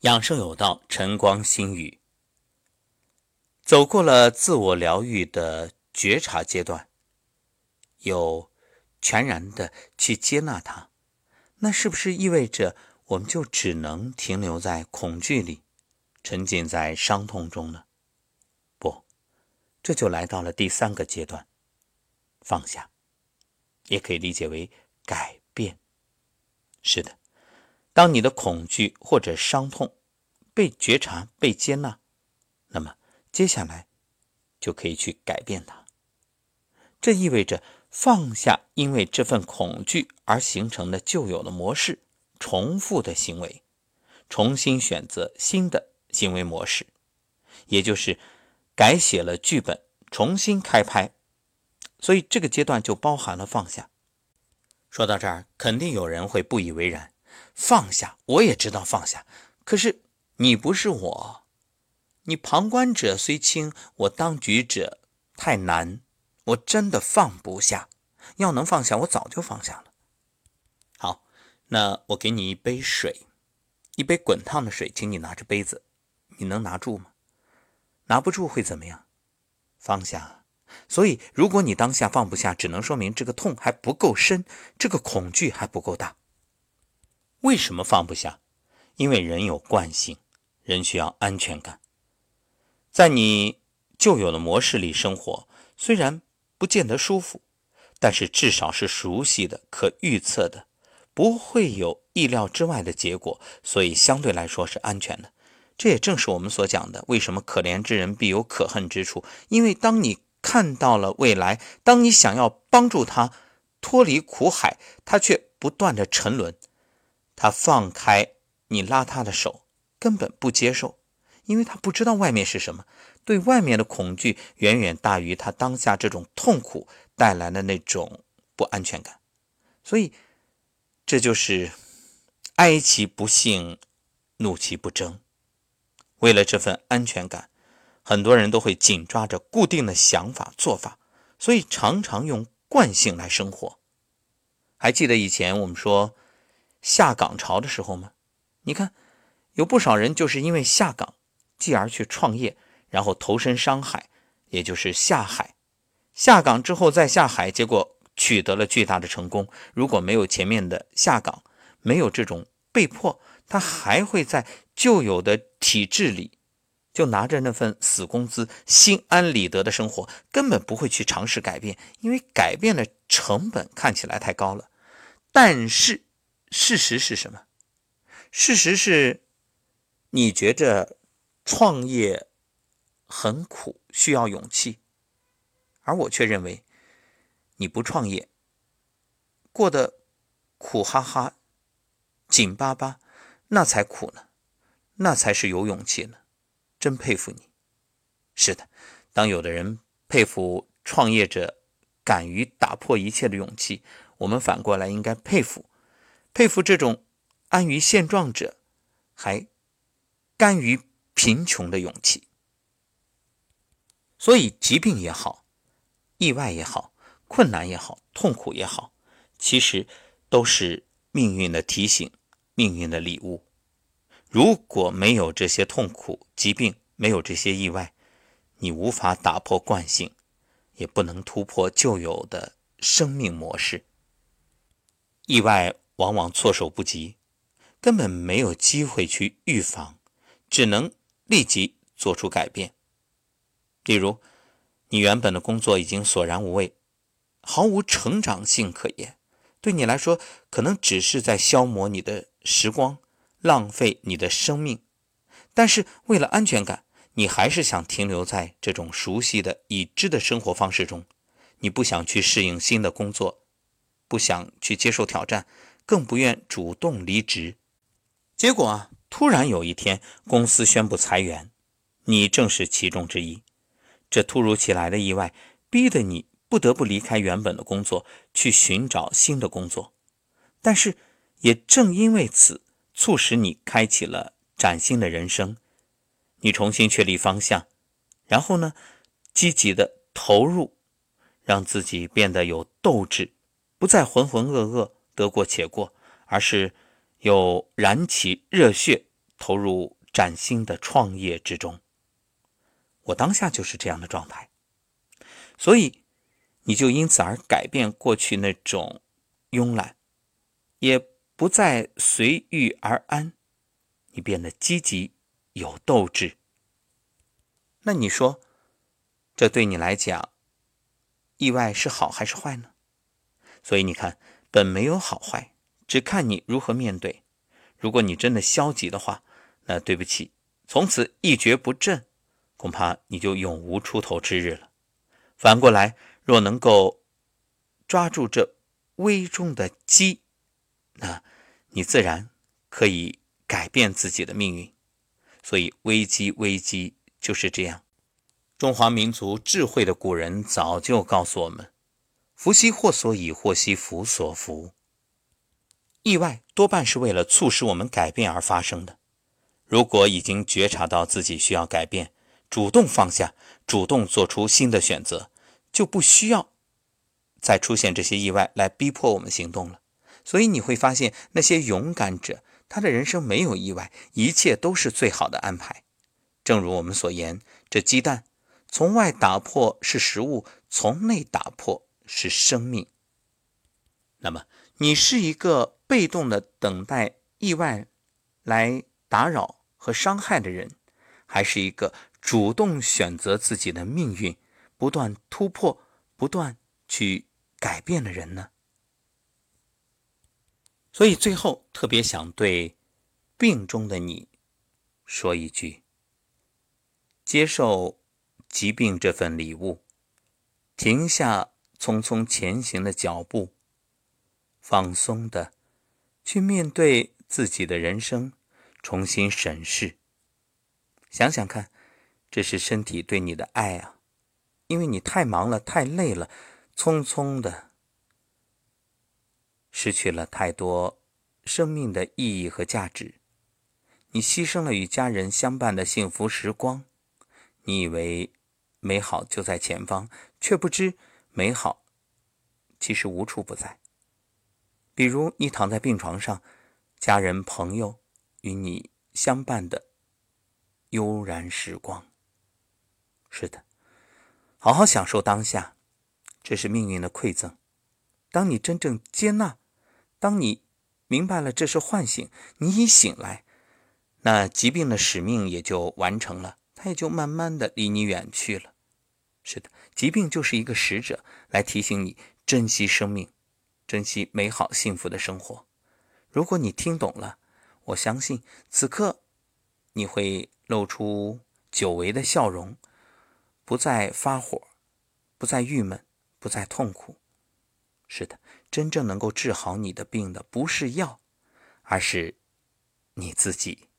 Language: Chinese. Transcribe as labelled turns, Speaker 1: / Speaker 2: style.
Speaker 1: 养生有道，晨光心语。走过了自我疗愈的觉察阶段，有全然的去接纳它，那是不是意味着我们就只能停留在恐惧里，沉浸在伤痛中呢？不，这就来到了第三个阶段，放下，也可以理解为改变。是的。当你的恐惧或者伤痛被觉察、被接纳，那么接下来就可以去改变它。这意味着放下因为这份恐惧而形成的旧有的模式、重复的行为，重新选择新的行为模式，也就是改写了剧本，重新开拍。所以这个阶段就包含了放下。说到这儿，肯定有人会不以为然。放下，我也知道放下，可是你不是我，你旁观者虽轻，我当局者太难，我真的放不下。要能放下，我早就放下了。好，那我给你一杯水，一杯滚烫的水，请你拿着杯子，你能拿住吗？拿不住会怎么样？放下。所以，如果你当下放不下，只能说明这个痛还不够深，这个恐惧还不够大。为什么放不下？因为人有惯性，人需要安全感。在你旧有的模式里生活，虽然不见得舒服，但是至少是熟悉的、可预测的，不会有意料之外的结果，所以相对来说是安全的。这也正是我们所讲的：为什么可怜之人必有可恨之处？因为当你看到了未来，当你想要帮助他脱离苦海，他却不断的沉沦。他放开你拉他的手，根本不接受，因为他不知道外面是什么，对外面的恐惧远远大于他当下这种痛苦带来的那种不安全感，所以这就是哀其不幸，怒其不争。为了这份安全感，很多人都会紧抓着固定的想法做法，所以常常用惯性来生活。还记得以前我们说。下岗潮的时候吗？你看，有不少人就是因为下岗，继而去创业，然后投身商海，也就是下海。下岗之后再下海，结果取得了巨大的成功。如果没有前面的下岗，没有这种被迫，他还会在旧有的体制里，就拿着那份死工资，心安理得的生活，根本不会去尝试改变，因为改变的成本看起来太高了。但是。事实是什么？事实是，你觉着创业很苦，需要勇气，而我却认为，你不创业，过得苦哈哈、紧巴巴，那才苦呢，那才是有勇气呢。真佩服你。是的，当有的人佩服创业者敢于打破一切的勇气，我们反过来应该佩服。佩服这种安于现状者，还甘于贫穷的勇气。所以，疾病也好，意外也好，困难也好，痛苦也好，其实都是命运的提醒，命运的礼物。如果没有这些痛苦、疾病，没有这些意外，你无法打破惯性，也不能突破旧有的生命模式。意外。往往措手不及，根本没有机会去预防，只能立即做出改变。例如，你原本的工作已经索然无味，毫无成长性可言，对你来说可能只是在消磨你的时光，浪费你的生命。但是为了安全感，你还是想停留在这种熟悉的、已知的生活方式中，你不想去适应新的工作，不想去接受挑战。更不愿主动离职，结果啊，突然有一天公司宣布裁员，你正是其中之一。这突如其来的意外，逼得你不得不离开原本的工作，去寻找新的工作。但是，也正因为此，促使你开启了崭新的人生。你重新确立方向，然后呢，积极的投入，让自己变得有斗志，不再浑浑噩噩。得过且过，而是有燃起热血、投入崭新的创业之中。我当下就是这样的状态，所以你就因此而改变过去那种慵懒，也不再随遇而安，你变得积极有斗志。那你说，这对你来讲，意外是好还是坏呢？所以你看，本没有好坏，只看你如何面对。如果你真的消极的话，那对不起，从此一蹶不振。恐怕你就永无出头之日了。反过来，若能够抓住这危中的机，那你自然可以改变自己的命运。所以，危机危机就是这样。中华民族智慧的古人早就告诉我们：“福兮祸所倚，祸兮福所伏。”意外多半是为了促使我们改变而发生的。如果已经觉察到自己需要改变，主动放下，主动做出新的选择，就不需要再出现这些意外来逼迫我们行动了。所以你会发现，那些勇敢者，他的人生没有意外，一切都是最好的安排。正如我们所言，这鸡蛋从外打破是食物，从内打破是生命。那么，你是一个被动的等待意外来打扰和伤害的人，还是一个？主动选择自己的命运，不断突破，不断去改变的人呢？所以最后特别想对病中的你说一句：接受疾病这份礼物，停下匆匆前行的脚步，放松的去面对自己的人生，重新审视，想想看。这是身体对你的爱啊，因为你太忙了，太累了，匆匆的失去了太多生命的意义和价值。你牺牲了与家人相伴的幸福时光，你以为美好就在前方，却不知美好其实无处不在。比如你躺在病床上，家人朋友与你相伴的悠然时光。是的，好好享受当下，这是命运的馈赠。当你真正接纳，当你明白了这是唤醒，你已醒来，那疾病的使命也就完成了，它也就慢慢的离你远去了。是的，疾病就是一个使者，来提醒你珍惜生命，珍惜美好幸福的生活。如果你听懂了，我相信此刻你会露出久违的笑容。不再发火，不再郁闷，不再痛苦。是的，真正能够治好你的病的，不是药，而是你自己。